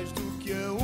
mais do que a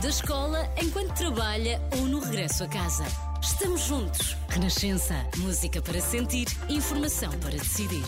da escola, enquanto trabalha ou no regresso a casa. Estamos juntos. Renascença. Música para sentir, informação para decidir.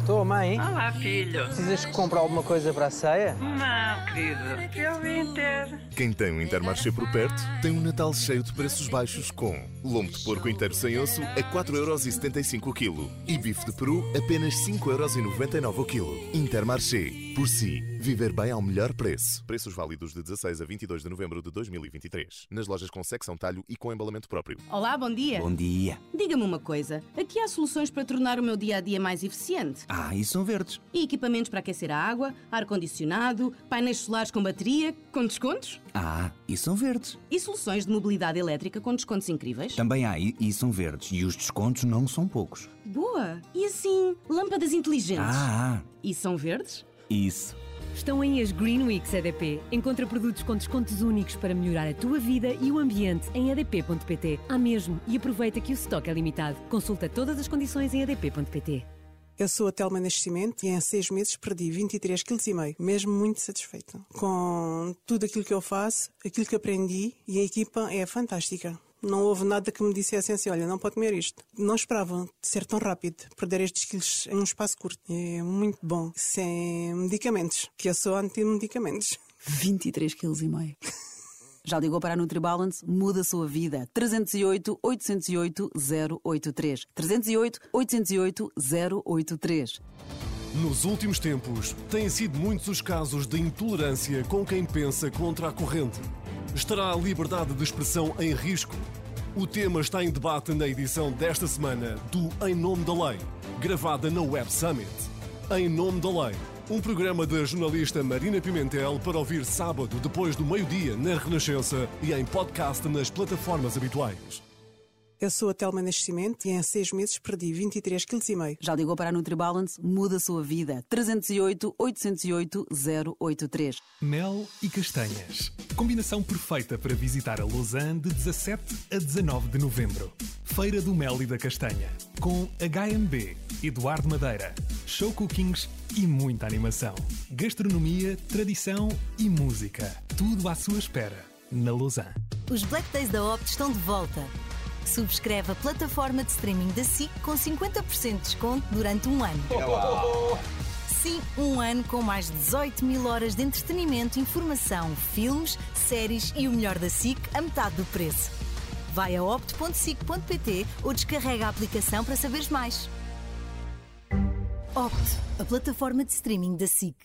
Estou, mãe. Olá, filho. Precisas que compre alguma coisa para a ceia? Não, querido. Eu. Quem tem um Intermarché por perto tem um Natal cheio de preços baixos com lombo de porco inteiro sem osso a 4,75€ o quilo e bife de peru apenas 5,99€ o quilo. Intermarché. Por si, viver bem ao melhor preço. Preços válidos de 16 a 22 de novembro de 2023. Nas lojas com secção talho e com embalamento próprio. Olá, bom dia. Bom dia. Diga-me uma coisa: aqui há soluções para tornar o meu dia a dia mais eficiente? Ah, e são verdes. E equipamentos para aquecer a água, ar-condicionado, painéis solares com bateria, com descontos? Ah, e são verdes. E soluções de mobilidade elétrica com descontos incríveis? Também há e, e são verdes. E os descontos não são poucos. Boa! E assim, lâmpadas inteligentes? Ah, ah, E são verdes? isso. Estão aí as Green Weeks EDP. Encontra produtos com descontos únicos para melhorar a tua vida e o ambiente em edp.pt. Há mesmo e aproveita que o estoque é limitado. Consulta todas as condições em edp.pt. Eu sou a Telma Nascimento e em seis meses perdi 23,5 kg, mesmo muito satisfeita. Com tudo aquilo que eu faço, aquilo que aprendi e a equipa é fantástica. Não houve nada que me dissesse assim, olha, não pode comer isto. Não esperava ser tão rápido, perder estes quilos em um espaço curto. É muito bom, sem medicamentos, que eu sou anti-medicamentos. 23 kg e meio. Já ligou para a NutriBalance? Muda a sua vida. 308 808 083. 308 808 083. Nos últimos tempos, têm sido muitos os casos de intolerância com quem pensa contra a corrente. Estará a liberdade de expressão em risco? O tema está em debate na edição desta semana do Em Nome da Lei, gravada na Web Summit. Em Nome da Lei, um programa da jornalista Marina Pimentel para ouvir sábado depois do meio-dia na Renascença e em podcast nas plataformas habituais. Eu sou a Telma Nascimento e em seis meses perdi 23,5 kg. Já ligou para a NutriBalance? Muda a sua vida. 308 808 083. Mel e castanhas. Combinação perfeita para visitar a Lausanne de 17 a 19 de novembro. Feira do Mel e da Castanha. Com HMB, Eduardo Madeira, show cookings e muita animação. Gastronomia, tradição e música. Tudo à sua espera na Lausanne. Os Black Days da Opt estão de volta. Subscreve a plataforma de streaming da SIC com 50% de desconto durante um ano. Sim, um ano com mais de 18 mil horas de entretenimento, informação, filmes, séries e o melhor da SIC a metade do preço. Vai a opt.sic.pt ou descarrega a aplicação para saberes mais. Opt, a plataforma de streaming da SIC.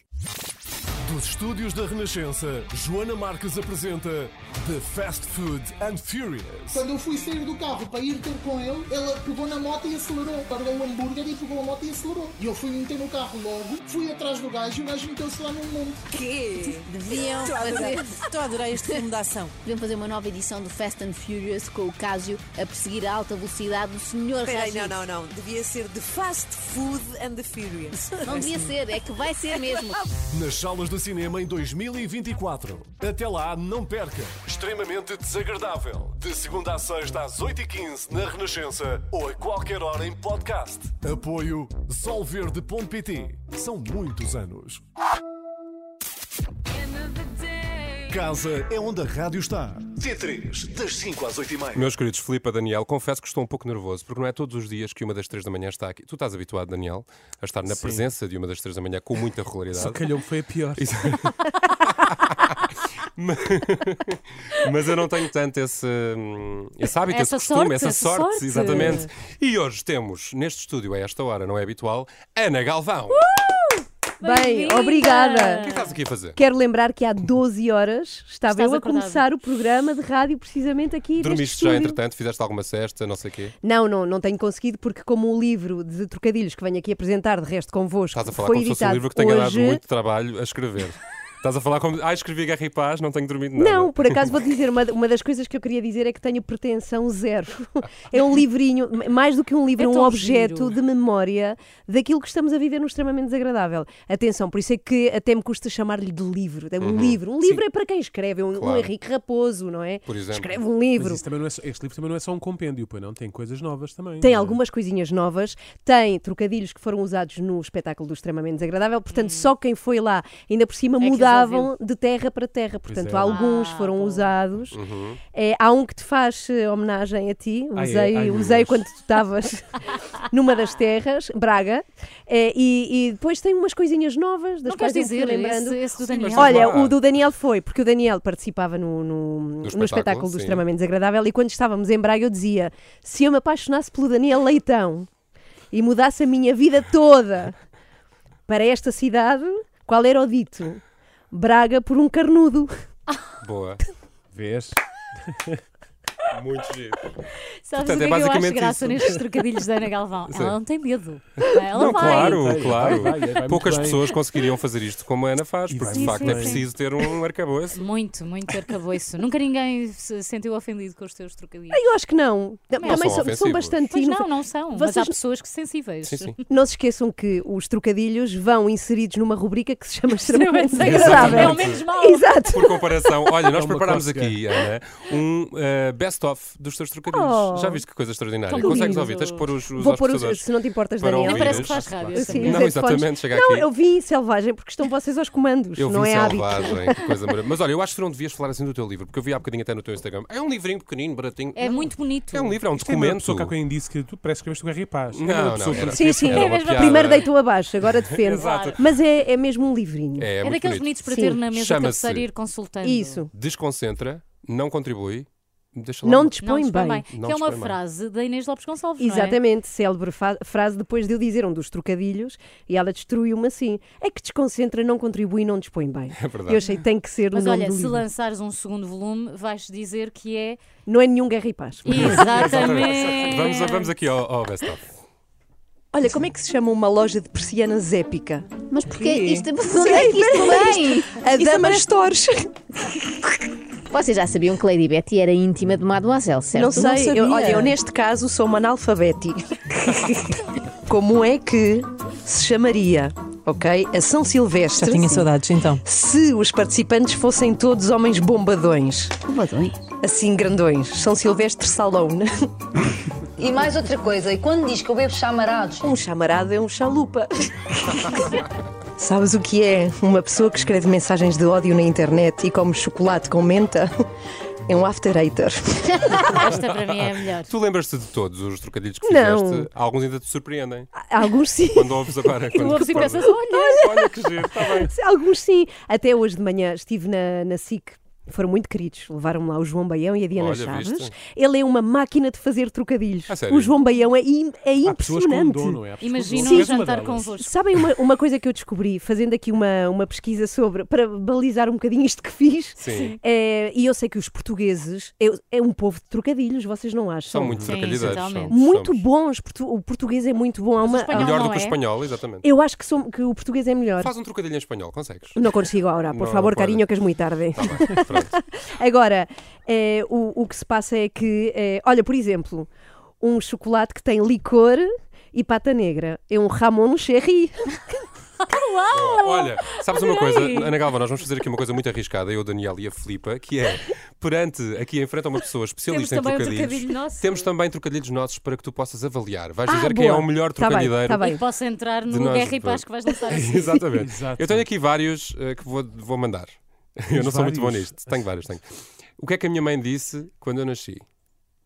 Dos estúdios da Renascença, Joana Marques apresenta The Fast Food and Furious. Quando eu fui sair do carro para ir ter com ele, ele pegou na moto e acelerou. Guardou um hambúrguer e pegou a moto e acelerou. E eu fui meter no carro logo, fui atrás do gajo e o gajo meteu-se lá num mundo. Que? Deviam fazer. Estou a adorar este filme de ação. Deviam fazer uma nova edição do Fast and Furious com o Casio a perseguir a alta velocidade do senhor Espera aí, Rajid. não, não, não. Devia ser The Fast Food and the Furious. Não devia ser, é que vai ser mesmo. Nas salas de cinema em 2024. Até lá, não perca. Extremamente desagradável. De segunda a sexta às 8h15 na Renascença ou a qualquer hora em podcast. Apoio solverde.pt. São muitos anos. Casa é onde a rádio está. T3, das 5 às 8h30. Meus queridos Filipe e Daniel, confesso que estou um pouco nervoso, porque não é todos os dias que uma das três da manhã está aqui. Tu estás habituado, Daniel, a estar na Sim. presença de uma das três da manhã com muita regularidade. Só calhou-me foi a pior. Isso- Mas- Mas eu não tenho tanto esse, hum, esse hábito, Essa esse costume, sorte, essa essa sorte, sorte. exatamente. E hoje temos neste estúdio, a esta hora, não é habitual, Ana Galvão. Bem, Bem-vinda! obrigada. O que estás aqui a fazer? Quero lembrar que há 12 horas estava Estás eu a começar o programa de rádio precisamente aqui neste Dormiste já, estúdio. entretanto, fizeste alguma cesta, não sei o quê. Não, não, não tenho conseguido porque como o livro de trocadilhos que venho aqui apresentar de resto convosco Estás a falar foi como se fosse um editado livro que tenha hoje... dado muito trabalho a escrever. Estás a falar como. Ah, escrevi Guerra e Paz, não tenho dormido nada. Não, por acaso vou dizer, uma, uma das coisas que eu queria dizer é que tenho pretensão zero. É um livrinho, mais do que um livro, é É um objeto giro. de memória daquilo que estamos a viver no extremamente desagradável. Atenção, por isso é que até me custa chamar-lhe de livro. É um Uhum. livro. Um Sim. livro é para quem escreve, é um, um Claro. Henrique Raposo, não é? Por exemplo. Escreve um livro. Mas também não é só- este livro também não é só um compêndio, pois não? Tem coisas novas também. Tem é? algumas coisinhas novas, tem trocadilhos que foram usados no espetáculo do Extremamente Desagradável, portanto, só quem foi lá, ainda por cima, É que mudavam de terra para terra. Portanto, é. alguns Ah, foram usados. Uhum. É, há um que te faz eh, homenagem a ti, Ai, usei, ai, meu usei quando tu estavas numa das terras, Braga, É, e, e depois tem umas coisinhas novas das Não quais queres eu dizer lembrando. esse- esse do Daniel? Olha, o do Daniel foi, porque o Daniel participava no, no, no espetáculo, espetáculo, do. Extremamente Desagradável e quando estávamos em Braga eu dizia: se eu me apaixonasse pelo Daniel Leitão e mudasse a minha vida toda para esta cidade, qual era o dito? Braga por um carnudo. Boa. Vês? Muito giro. Sabes Portanto, o que é é que eu acho basicamente graça isso. nestes trocadilhos da Ana Galvão? Sim. Ela não tem medo. Ela não, vai. claro, Vai, claro. vai, vai, Poucas bem. pessoas conseguiriam fazer isto como a Ana faz, porque vai de facto é bem. preciso ter um arcabouço. Muito, muito arcabouço. Nunca ninguém se sentiu ofendido com os teus trocadilhos. Eu acho que não. Também Também são são, são bastante Pois não, não são, mas há Vocês- pessoas que sensíveis. Sim, sim. Não se esqueçam que os trocadilhos vão inseridos numa rubrica que se chama extremamente desagradável. É o menos mau. Exato. Por comparação, olha, nós É preparámos aqui, Ana, um eh, best-of dos teus trocadilhos. Oh. Já viste que coisa extraordinária? Tão Consegues lindo. ouvir? Tens que pôr os, os Vou pôr os, se não te importas, para Daniel. ouvir parece que faz rádio, Sim, Não, exatamente, chega Não, aqui. eu vim selvagem porque estão vocês aos comandos, Eu não é hábito. selvagem, que coisa maravilhosa. Mas olha, eu acho que não devias falar assim do teu livro, porque eu vi há bocadinho até no teu Instagram. É um livrinho pequenino, baratinho. É Não, muito bonito. É um livro, é um Isto é uma documento. pessoa que quem disse que tu parece que escreveste o Guerra e Paz. Não, É não, era- Sim, sim. Era uma piada. Primeiro deitou abaixo, agora defende. Exato. Mas é, é mesmo um livrinho. É, É, daqueles bonito. bonitos para Sim. ter na mesa de cabeceira e ir consultando. Isso. Desconcentra, não contribui, Não dispõe Não dispõe bem. bem. Não que é uma bem. frase da Inês Lopes Gonçalves, não é? Exatamente, célebre fa- frase depois de eu dizer um dos trocadilhos e ela destruiu-me assim. É que desconcentra, não contribui não dispõe bem. É verdade. Eu achei que tem que ser Mas o nome olha, do se livro. lançares um segundo volume, vais dizer que é. Não é nenhum guerra e paz. Exatamente. Vamos, vamos aqui ao, ao best-of. Olha, como é que se chama uma loja de persianas épica? Mas porque isto, de onde é que isto vem? A Dama Stores. Vocês já sabiam que Lady Betty era íntima de Mademoiselle, certo? Não sei, eu- olha, eu neste caso sou uma analfabeti. Como é que se chamaria, ok? A São Silvestre. Já tinha saudades, então. Se os participantes fossem todos homens bombadões. Bombadões? Assim, grandões. São Silvestre Salone. E mais outra coisa, e quando diz que eu bebo chamarados? Um chamarado é um chalupa. Sabes o que é uma pessoa que escreve mensagens de ódio na internet e come chocolate com menta? É um after hater. Esta para mim é a melhor. Tu lembras-te de todos os trocadilhos que Não. fizeste? Alguns ainda te surpreendem. Alguns sim. Quando ouves agora. Tu quando ouves e pensas, olha, olha que giro, está bem. Alguns sim. Até hoje de manhã estive na, na SIC. Foram muito queridos. Levaram-me lá o João Baião e a Diana Olha, Chaves. viste? Ele é uma máquina de fazer trocadilhos. A sério? o João Baião é, im- é impressionante. dom, não é? Dom. um jantar convosco. Sabem uma, uma coisa que eu descobri, fazendo aqui uma, uma pesquisa sobre, para balizar um bocadinho isto que fiz, Sim. é, e eu sei que os portugueses é, é um povo de trocadilhos, vocês não acham? São muito trocadilheiros, somos, Muito somos. bons, portu- o português é muito bom. Há uma, há- Melhor do que o espanhol, exatamente. Eu acho que, som- que o português é melhor. Faz um trocadilho em espanhol, consegues? Não consigo agora, por Não, favor, não pode. carinho, que és muito tarde. Tá bem, pronto. agora, eh, o, o que se passa é que, eh, olha, por exemplo, um chocolate que tem licor e pata negra. É um Ramon Cherry. Olha, sabes uma coisa. Ana Galva, nós vamos fazer aqui uma coisa muito arriscada, eu, o Daniel e a Filipa, que é, perante aqui em frente a uma pessoa especialista Temos em também um trocadilhos, trocadilho temos também trocadilhos nossos para que tu possas avaliar. Vais Ah, dizer quem é boa. o melhor Tá bem, trocadilheiro. tá bem. E posso entrar no nós Guerra e Paz que vais lançar a seguir. Exatamente. Exato. Eu tenho aqui vários eh, que vou, vou mandar. Eu não sou muito bom nisto. Tenho vários, tenho. O que é que a minha mãe disse quando eu nasci?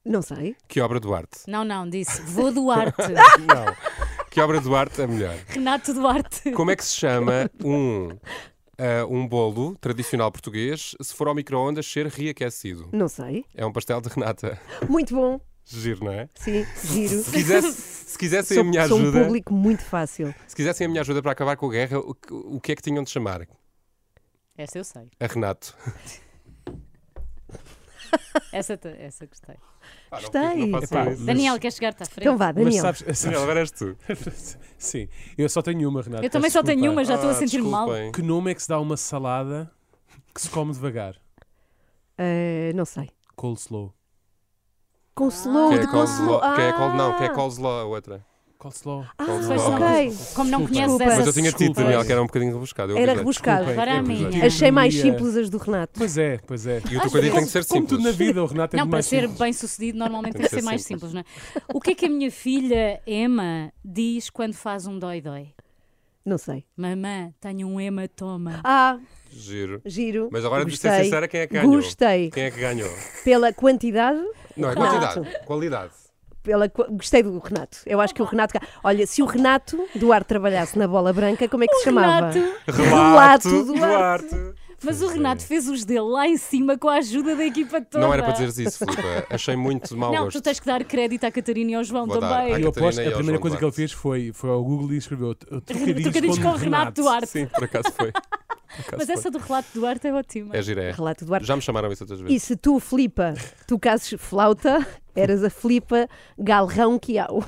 Não sei. Que obra Duarte? Não, não, disse. Vou Duarte. Não. Que obra Duarte é melhor? Renato Duarte. Como é que se chama um, ah, um bolo tradicional português se for ao micro-ondas ser reaquecido? Não sei. É um pastel de renata. Muito bom. Giro, não é? Sim, giro. Se, quisesse, se quisessem sou, a minha sou ajuda, um público muito fácil. se quisessem a minha ajuda para acabar com a guerra, o o que é que tinham de chamar? Esta eu sei. A Renato. Essa, essa gostei. Gostei. não façam Epá, isso. Daniel, queres chegar-te à frente? Então vá, Mas Daniel. sabes, sabes- Daniel, agora és tu. Sim, eu só tenho uma, Renato. Eu também só tenho uma, já estou a Ah, sentir mal. Que nome é que se dá a uma salada que se come devagar? Eh, não sei. Coleslaw. Que é de coleslaw? coleslaw. Que é col... Não, que é Ah. coleslaw a outra. Coleslaw. Ah, Coleslaw. ok. Como não conheces essa Mas eu tinha Desculpa. Daniel, que era um bocadinho rebuscado. eu Era rebuscado. Desculpem, Agora a é minha. verdade. Achei mais simples as do Renato. Pois é, pois é. E o trocadilho tem que ser Como tudo na simples. vida, o Renato é Não, para ser simples. bem sucedido, normalmente tem, que ser mais simples. simples, não é? O que é que a minha filha Emma diz quando faz um dói-dói? Não sei. Mamã, tenho um hematoma. Ah, Giro. giro. Mas agora, de ser sincera, quem é que ganhou? Gostei. Quem é que ganhou? Pela quantidade. Não, é quantidade. Qualidade. Pela, gostei do Renato. Eu acho que o Renato. Olha, se o Renato Duarte trabalhasse na bola branca, como é que se chamava? Renato. Relato Duarte. Mas o Renato fez os dele lá em cima com a ajuda da equipa toda. Não era para dizeres isso, Filipe. Achei muito de mau Não, gosto. tu tens que dar crédito à Catarina e ao João Vou também. Eu aposto que a primeira coisa que ele Duarte. fez foi, foi ao Google e escreveu trocadilhos, Trocadilhos com, com Renato Duarte. Sim, por acaso foi. Mas essa do relato do Duarte é ótima. É gira, é. Relato Duarte. Já me chamaram isso outras E vezes. se tu, Filipa, tocasses flauta, eras a Filipa Galrão Quiau.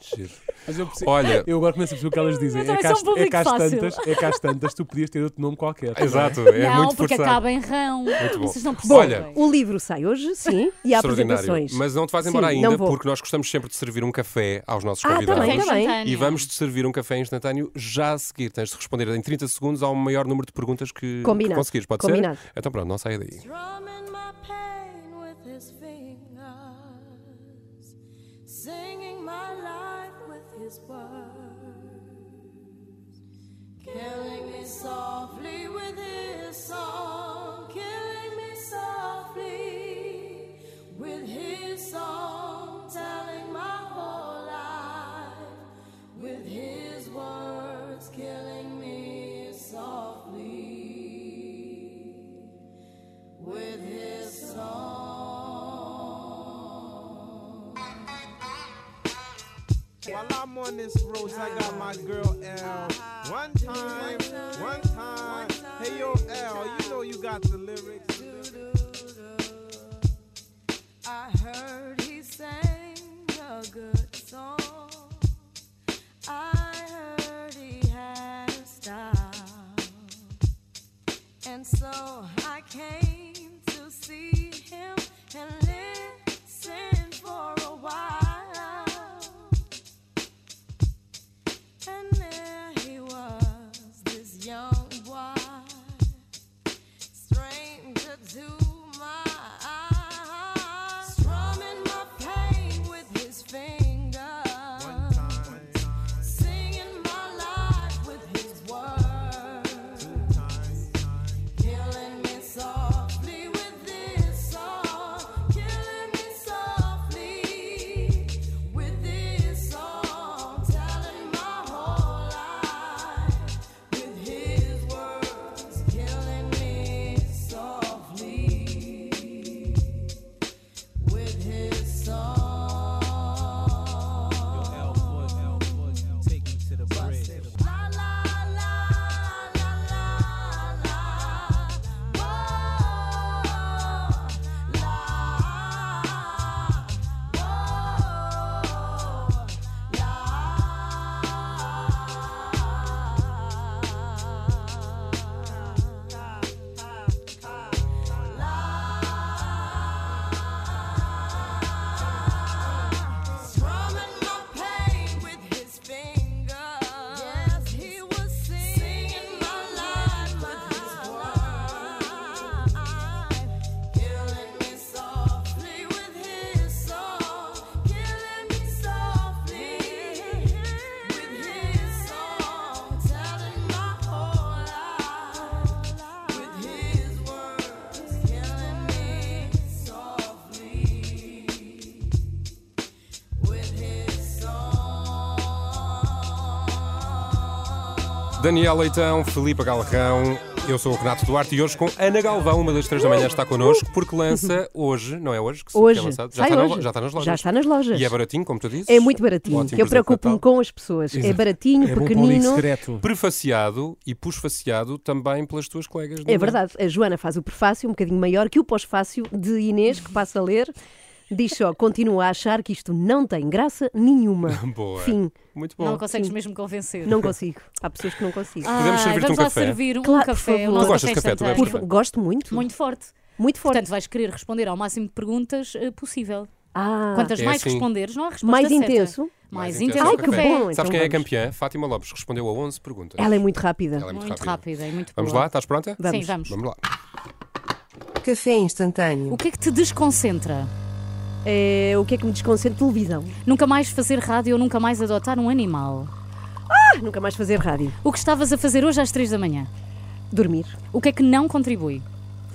Giro. Mas eu, percebo- Olha- eu agora começo a perceber o que elas dizem. É também às, um é, fácil. tantas, é às tantas tu podias ter outro nome qualquer. Exato, é não, muito porque forçado. acaba em rão. Muito bom. Vocês não percebem. Olha, o livro sai hoje, sim, e há apresentações. Mas não te vais embora Sim, ainda, porque nós gostamos sempre de servir um café aos nossos Ah, convidados. bem, bem. Instantâneo. E vamos-te servir um café instantâneo já a seguir. Tens de responder em 30 segundos ao maior número de perguntas que, que conseguires. Pode Combinado. ser? Então pronto, não saia daí. His words, killing me softly with his song, on this road, I got my girl L. One time, one time. Hey yo, L, you know you got the lyrics. I heard he sang a good song. I heard he had a style. And so I came to see him and listen Daniel Leitão, Filipe Galrão, eu sou o Renato Duarte e hoje com Ana Galvão, uma das três da manhã, está connosco, porque lança hoje, não é hoje que se- que Hoje. é lançado? Já está, na- hoje. já está nas lojas. Já está nas lojas. E é baratinho, como tu dizes? É muito baratinho. Ótimo eu presente de preocupo-me com as pessoas. É Exato. baratinho, pequenino. Prefaciado e pusfaciado também pelas tuas colegas. É verdade. A Joana faz o prefácio um bocadinho maior que o pós-fácio de Inês, que passa a ler. Diz só, continua a achar que isto não tem graça nenhuma. Boa. Fim. Muito Não consegues mesmo convencer. Não consigo. Há pessoas que não consigo. Podemos servir-te vamos um lá café? servir um Claro, por café. favor. o nosso Tu gostas de café? Tu café? Gosto muito. Muito forte. Muito forte. Portanto, vais querer responder ao máximo de perguntas eh, possível. Ah. Quantas É mais assim. responderes, não há resposta Mais certa. intenso? Mais, intenso intenso. é o Ai, que café. bom, Sabes então quem é vamos. campeã? Fátima Lopes respondeu a 11 perguntas. Ela é muito rápida. Ela é muito, Muito rápida. rápida e muito Vamos boa. lá, estás pronta? Sim, vamos. Vamos lá. Café instantâneo. O que é que te desconcentra? É, o que é que me desconcentra? Televisão. Nunca mais fazer rádio ou nunca mais adotar um animal? Ah, nunca mais fazer rádio. O que estavas a fazer hoje às 3 da manhã? Dormir. O que é que não contribui?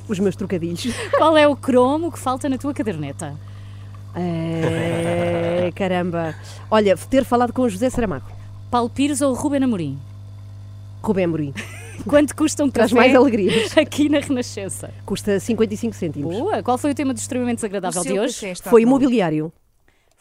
Os meus trocadilhos. Qual é o cromo que falta na tua caderneta? É, caramba. Olha, ter falado com o José Saramago. Paulo Pires ou Ruben Amorim? Rubem Amorim. Quanto custa um Traz café mais alegrias. aqui na Renascença? Custa 55 cêntimos. Boa! Qual foi o tema do extremamente desagradável de hoje? Foi imobiliário.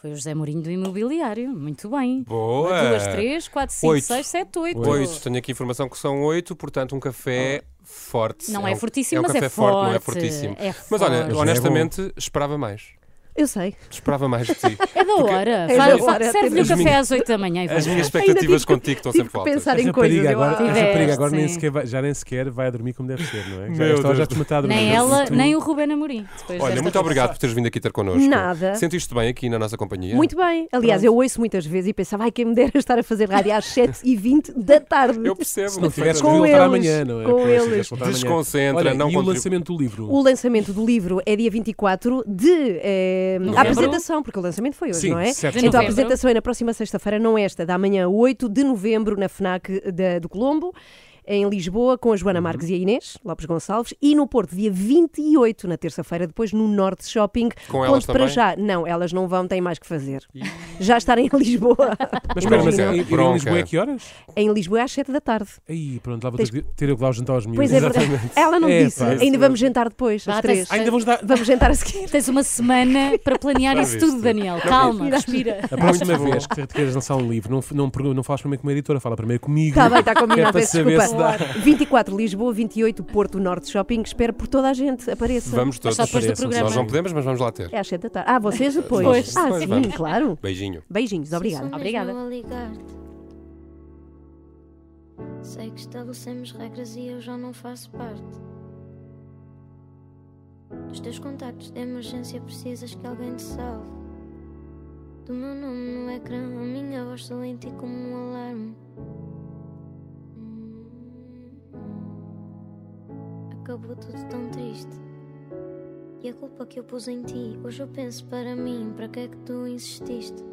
Foi o José Mourinho do Imobiliário. Muito bem. Boa! Duas, três, quatro, cinco, Oito. seis, sete, oito. Oito. Tenho aqui informação que são oito, portanto, um café forte. Não é um- fortíssimo, é um mas é café forte, não é forte. fortíssimo. É mas olha, forte. honestamente, esperava mais. Eu sei. Esperava mais de ti. É da hora. É da hora. Serve-lhe o As café minhas- às 8 da manhã. e As minhas expectativas contigo estão sempre altas. pensar em coisas. agora, a rapariga agora nem sequer vai, já nem sequer vai a dormir como deve ser, não é? Já, já te matar a dormir. Nem ela, Tu- nem o Ruben Amorim. Olha, muito obrigado por teres vindo aqui ter connosco. Nada. Sentiste bem aqui na nossa companhia? Muito bem. Aliás, eu ouço muitas vezes e pensava, ai, quem me dera estar a fazer rádio às 7h20 da tarde. Eu percebo. Se não tivesse que Com voltar eles, amanhã, não é? com eles. Desconcentra, E o lançamento do livro? O lançamento do livro é dia 24 de eh, Novembro? a apresentação, porque o lançamento foi hoje, Sim, não é? certo. Então a apresentação é na próxima sexta-feira, não esta, da manhã 8 de novembro, na FNAC da- do Colombo. Em Lisboa, com a Joana Uhum. Marques e a Inês Lopes Gonçalves, e no Porto, dia 28, na terça-feira, depois no Norte Shopping. Com elas Conto para também? já. Não, elas não vão, têm mais que fazer. Já estarem em Lisboa. Mas espera, mas em, em. Lisboa é que horas? em Lisboa é às 7 da tarde. Aí, pronto, lá vou ter, que- ter eu que dar o jantar aos miúdos. Pois é verdade. Ela não É, disse. pá. Ainda vamos jantar depois, às tens- 3. Ainda vamos dar... Vamos jantar a seguir. Tens uma semana para planear isso tudo, Daniel. Calma, respira. A próxima vez que te queres lançar um livro, não, não, não falas primeiro com uma editora, fala primeiro comigo. Está bem, está é para peço desculpa. Se dá. 24 Lisboa, 28 Porto Norte Shopping. Espero por toda a gente. Apareça. Vamos todos. só depois do programa. Nós não podemos, mas vamos lá ter. É às 7 da tarde. Ah, vocês depois? Depois. Ah, Depois, sim, vamos. claro. Beijinho. Beijinhos, obrigada. Obrigada. Sei que estabelecemos regras e eu já não faço parte. Dos teus contactos de emergência precisas que alguém te salve. Do meu nome no ecrã, a minha voz ti como um alarme. Acabou tudo tão triste. E a culpa que eu pus em ti, hoje eu penso para mim, para que é que tu insististe?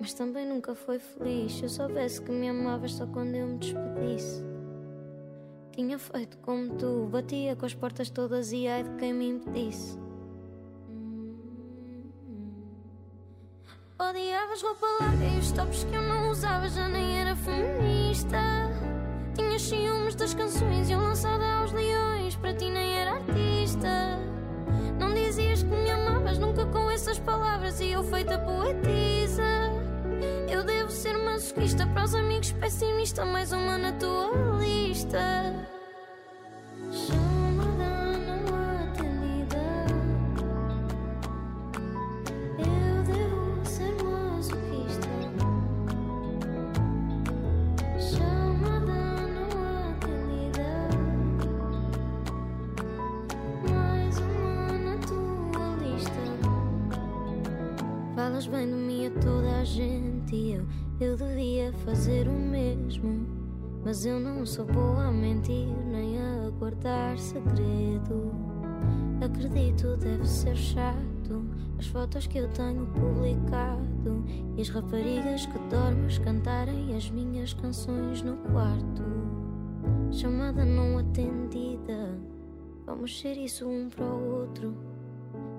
Mas também nunca foi feliz. Se eu soubesse que me amavas só quando eu me despedisse. Tinha feito como tu, batia com as portas todas e ai de quem me impedisse. Odiavas roupa larga e os tops que eu não usava já nem era feminista. Tinhas ciúmes das canções e eu lançada aos leões, para ti nem era artista. Não dizias que me amavas nunca com essas palavras e eu feita poetisa. Eu devo ser masoquista para os amigos pessimista, mais uma na tua lista. Guardar segredo. Acredito, deve ser chato. As fotos que eu tenho publicado e as raparigas que dormes cantarem as minhas canções no quarto. Chamada não atendida. Vamos ser isso um para o outro.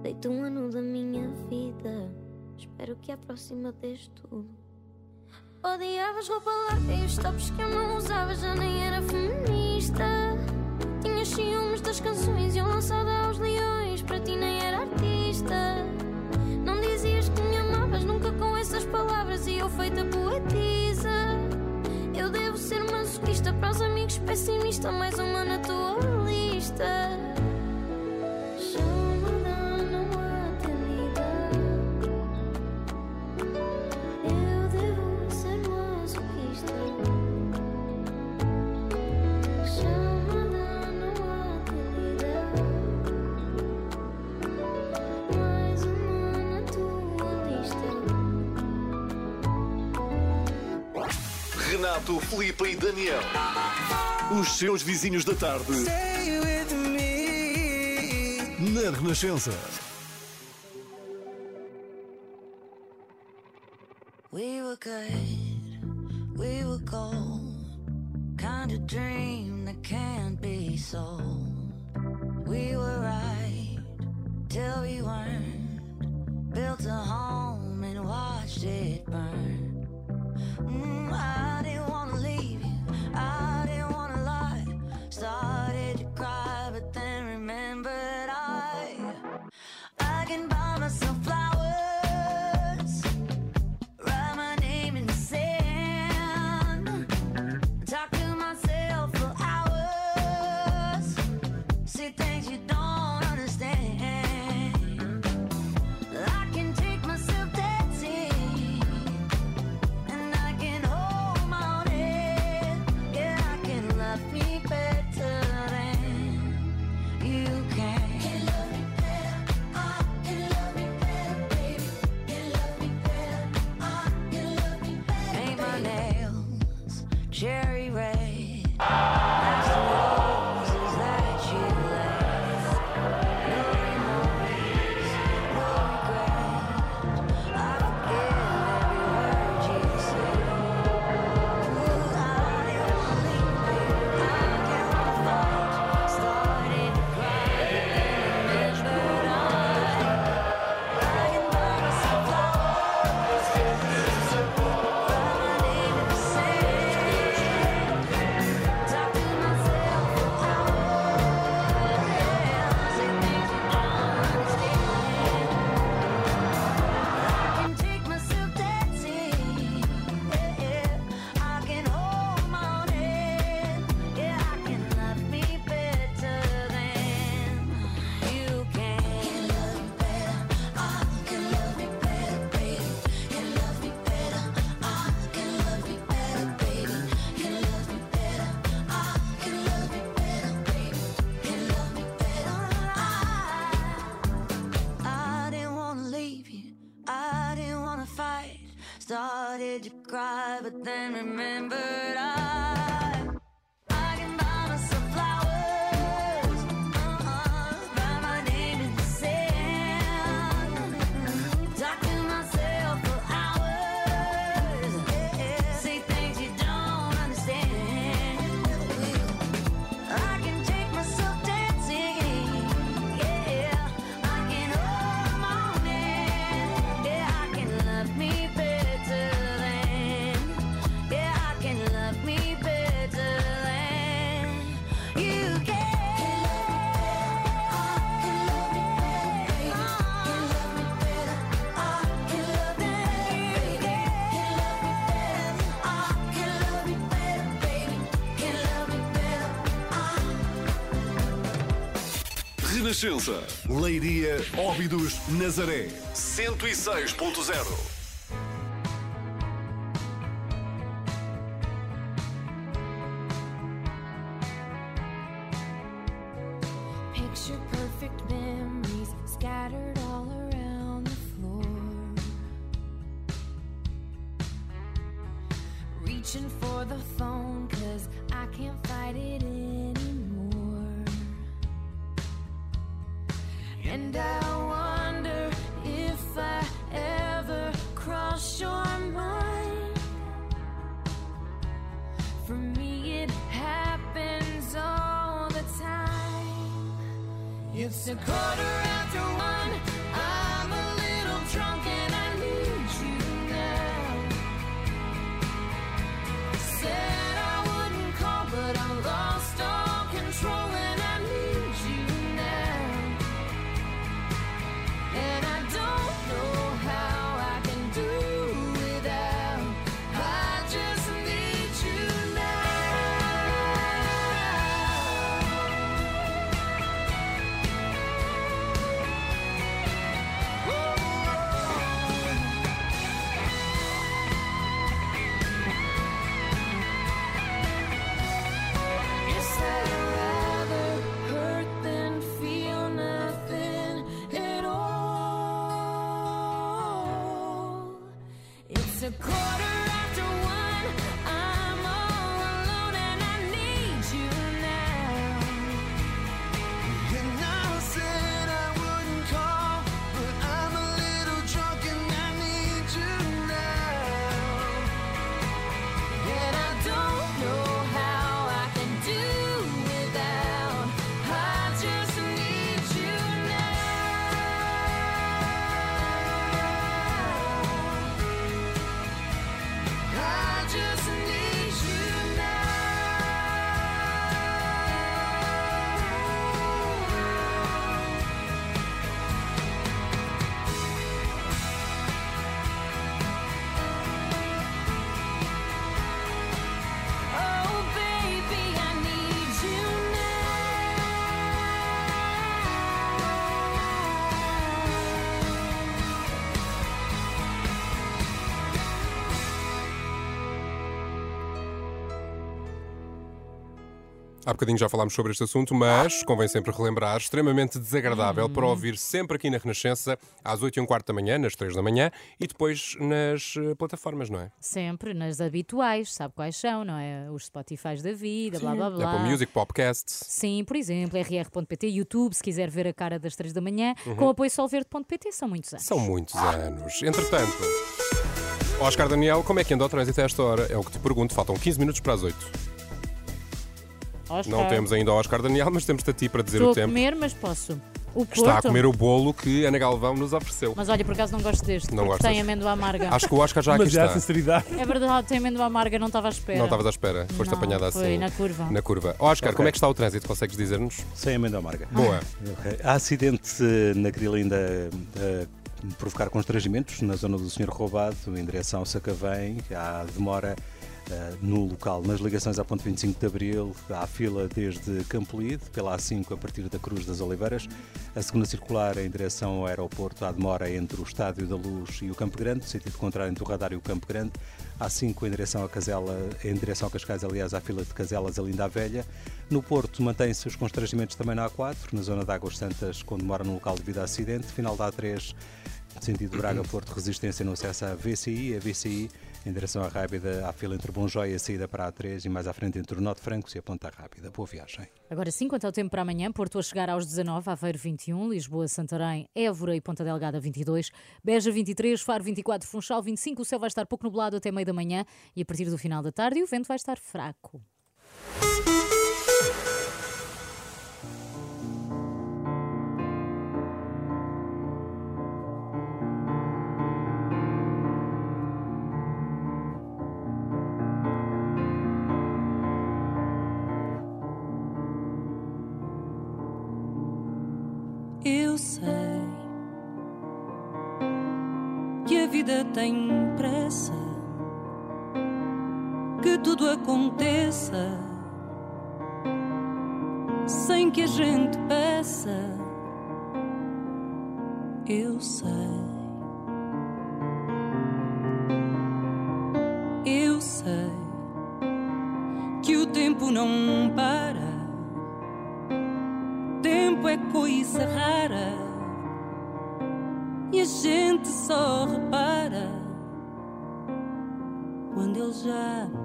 Deito um ano da minha vida. Espero que a próxima dês tudo. Odiavas roupa larga e os tops que eu não usava já nem era feminista. Tinhas ciúmes das canções e eu lançada aos leões, para ti nem era artista. Não dizias que me amavas nunca com essas palavras e eu feita poetisa. Eu devo ser masoquista para os amigos pessimista, mais uma na tua lista. Renato, e Daniel. Os seus vizinhos da tarde. Na Renascença. We were good, we were gold. Kind of dream that can't be sold. We were right till we weren't. Built a home and watched it burn. Mm, I Renascença. Leiria, Óbidos, Nazaré. 106.0. It's a quarter after one. Há bocadinho já falámos sobre este assunto, mas convém sempre relembrar, extremamente desagradável para ouvir sempre aqui na Renascença, às 8 e um quarto da manhã, nas 3 da manhã e depois nas eh, plataformas, não é? Sempre nas habituais, sabe quais são, não é? Os Spotifys da vida, blá blá blá. Apple Music, Popcasts. Sim, por exemplo, rr.pt, YouTube, se quiser ver a cara das 3 da manhã, Uhum. com apoio solverde.pt, são muitos anos. São muitos anos. Entretanto, Oscar Daniel, como é que anda o trânsito a esta hora? É o que te pergunto, faltam 15 minutos para as 8. Oscar. Não temos ainda o Oscar Daniel, mas temos-te a ti para dizer Estou o a tempo. comer, mas posso. O Porto, Está a comer o bolo que Ana Galvão nos ofereceu. Mas olha, por acaso não gosto deste, Não gostas? tem amêndoa amarga. Acho que o Oscar já aqui Mas já a está. sinceridade. É verdade, tem amêndoa amarga, não estava à espera. Não estavas à espera, foste Não, apanhada assim. foi na curva. Na curva. Oscar, Ok. como é que está o trânsito? Consegues dizer-nos? Sem amêndoa amarga. Boa. Ok. Há acidente eh, na Grilinda a provocar constrangimentos na zona do Senhor Roubado, em direção ao Sacavém. Há demora eh, no local. Nas ligações à ponte 25 de Abril, há fila desde Campolide, pela A5 a partir da Cruz das Oliveiras. A segunda circular em direção ao aeroporto, há demora entre o Estádio da Luz e o Campo Grande, sentido contrário entre o Radar e o Campo Grande. A5 em direção a Casela, em direção a Cascais, aliás, à fila de Caselas, a Linda Velha. No Porto, mantém-se os constrangimentos também na A4, na zona de Águas Santas, com demora no local devido a acidente. Final da A3, sentido Braga-Porto, resistência no acesso à VCI. A VCI Em direção à Rábida, há fila entre Bonjóia e a saída para a A3 e mais à frente entre o Nó de Francos e a Ponta Rábida. Boa viagem. Agora sim, quanto ao tempo para amanhã, Porto a chegar aos 19, Aveiro 21, Lisboa, Santarém, Évora e Ponta Delgada 22, Beja 23, Faro 24, Funchal 25, o céu vai estar pouco nublado até meio da manhã e a partir do final da tarde o vento vai estar fraco. Tem pressa, que tudo aconteça sem que a gente peça. Eu sei,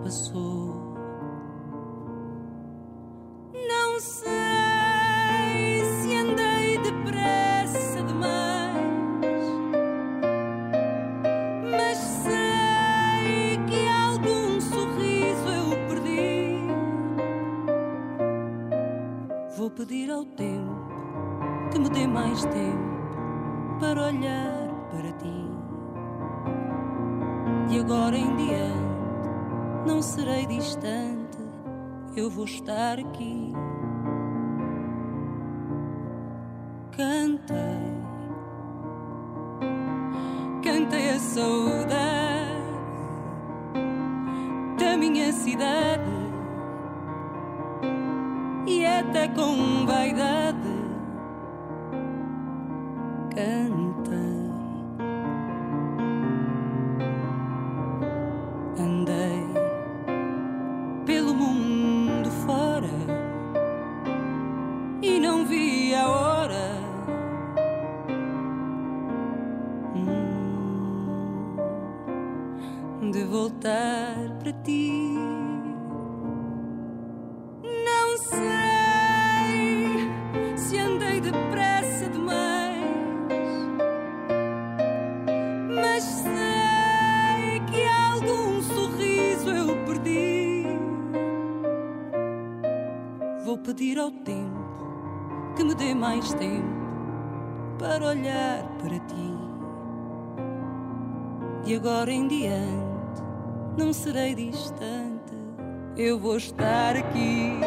passou. Não sei se andei depressa demais, mas sei que algum sorriso eu perdi. Vou pedir ao tempo que me dê mais tempo para olhar para ti. De agora em não serei distante, eu vou estar aqui. Pedir ao tempo que me dê mais tempo para olhar para ti. De agora em diante não serei distante, eu vou estar aqui.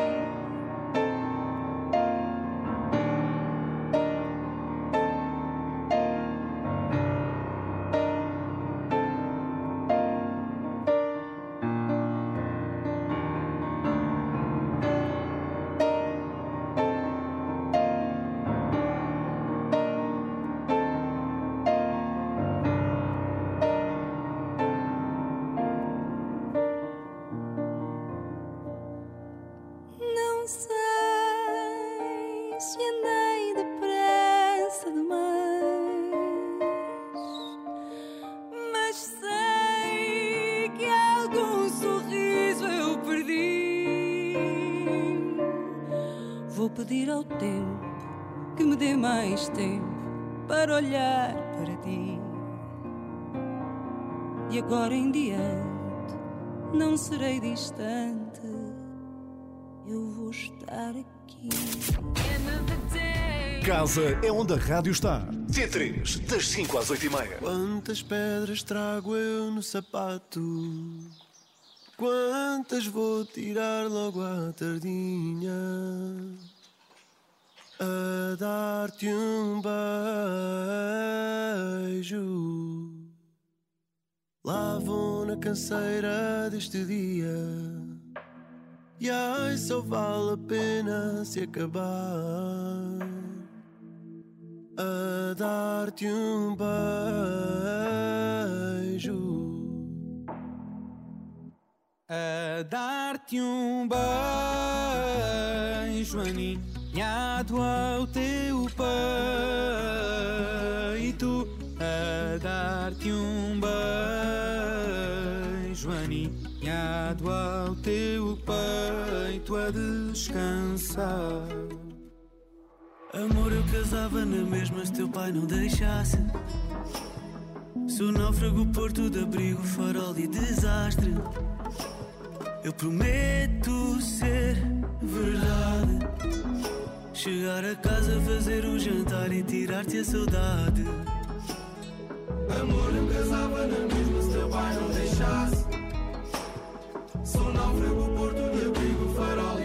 Não serei distante eu vou estar aqui. Casa é onde a rádio está. T3, das 5 às 8 e meia. Quantas pedras trago eu no sapato? Quantas vou tirar logo à tardinha? A dar-te um beijo. Lá vou na canseira deste dia. E ai, só vale a pena se acabar a dar-te um beijo. A dar-te um beijo aninhado ao teu peito. Joaninhado ao teu peito a descansar. Amor, eu casava na mesma se teu pai não deixasse. Sou náufrago, porto de abrigo, farol e desastre. Eu prometo ser verdade. Chegar a casa, fazer o jantar e tirar-te a saudade. Amor, eu casava na mesma se teu pai não deixasse. Sou náufrago, porto de abrigo, farol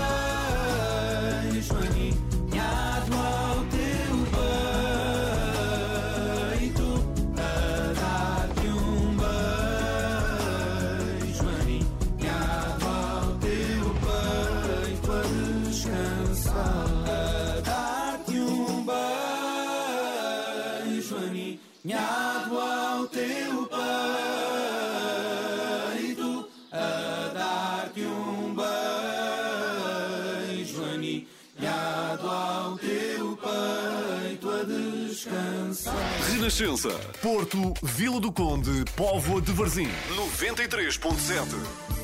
Renascença. Porto, Vila do Conde, Póvoa de Varzim. 93.7.